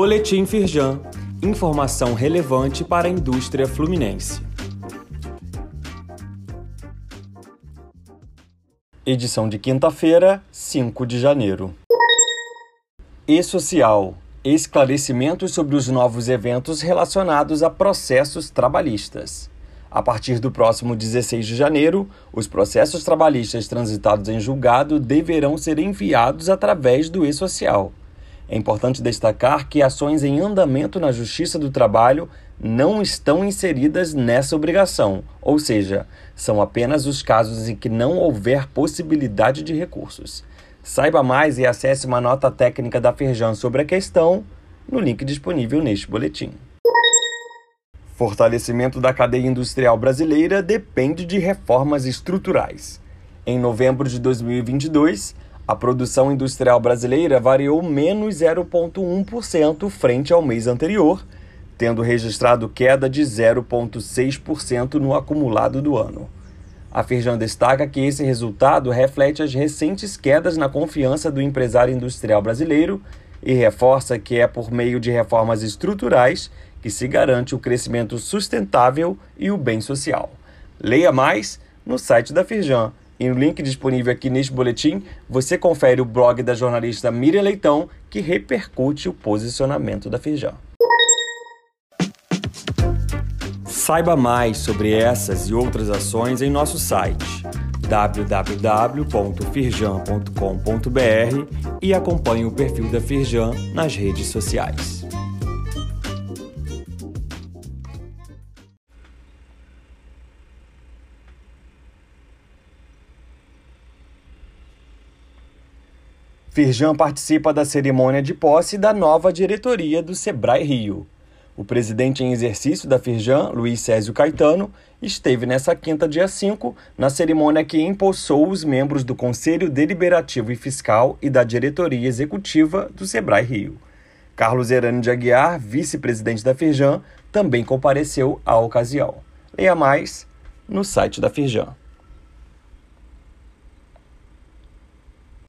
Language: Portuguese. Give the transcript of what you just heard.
Boletim Firjan. Informação relevante para a indústria fluminense. Edição de quinta-feira, 5 de janeiro. E social. Esclarecimentos sobre os novos eventos relacionados a processos trabalhistas. A partir do próximo 16 de janeiro, os processos trabalhistas transitados em julgado deverão ser enviados através do e-social. É importante destacar que ações em andamento na Justiça do Trabalho não estão inseridas nessa obrigação, ou seja, são apenas os casos em que não houver possibilidade de recursos. Saiba mais e acesse uma nota técnica da Firjan sobre a questão no link disponível neste boletim. Fortalecimento da cadeia industrial brasileira depende de reformas estruturais. Em novembro de 2022, a produção industrial brasileira variou menos 0,1% frente ao mês anterior, tendo registrado queda de 0,6% no acumulado do ano. A Firjan destaca que esse resultado reflete as recentes quedas na confiança do empresário industrial brasileiro e reforça que é por meio de reformas estruturais que se garante o crescimento sustentável e o bem social. Leia mais no site da Firjan. E no link disponível aqui neste boletim, você confere o blog da jornalista Miriam Leitão, que repercute o posicionamento da Firjan. Saiba mais sobre essas e outras ações em nosso site www.firjan.com.br e acompanhe o perfil da Firjan nas redes sociais. Firjan participa da cerimônia de posse da nova diretoria do Sebrae Rio. O presidente em exercício da Firjan, Luiz Césio Caetano, esteve nessa quinta, dia 5, na cerimônia que empossou os membros do Conselho Deliberativo e Fiscal e da diretoria executiva do Sebrae Rio. Carlos Herano de Aguiar, vice-presidente da Firjan, também compareceu à ocasião. Leia mais no site da Firjan.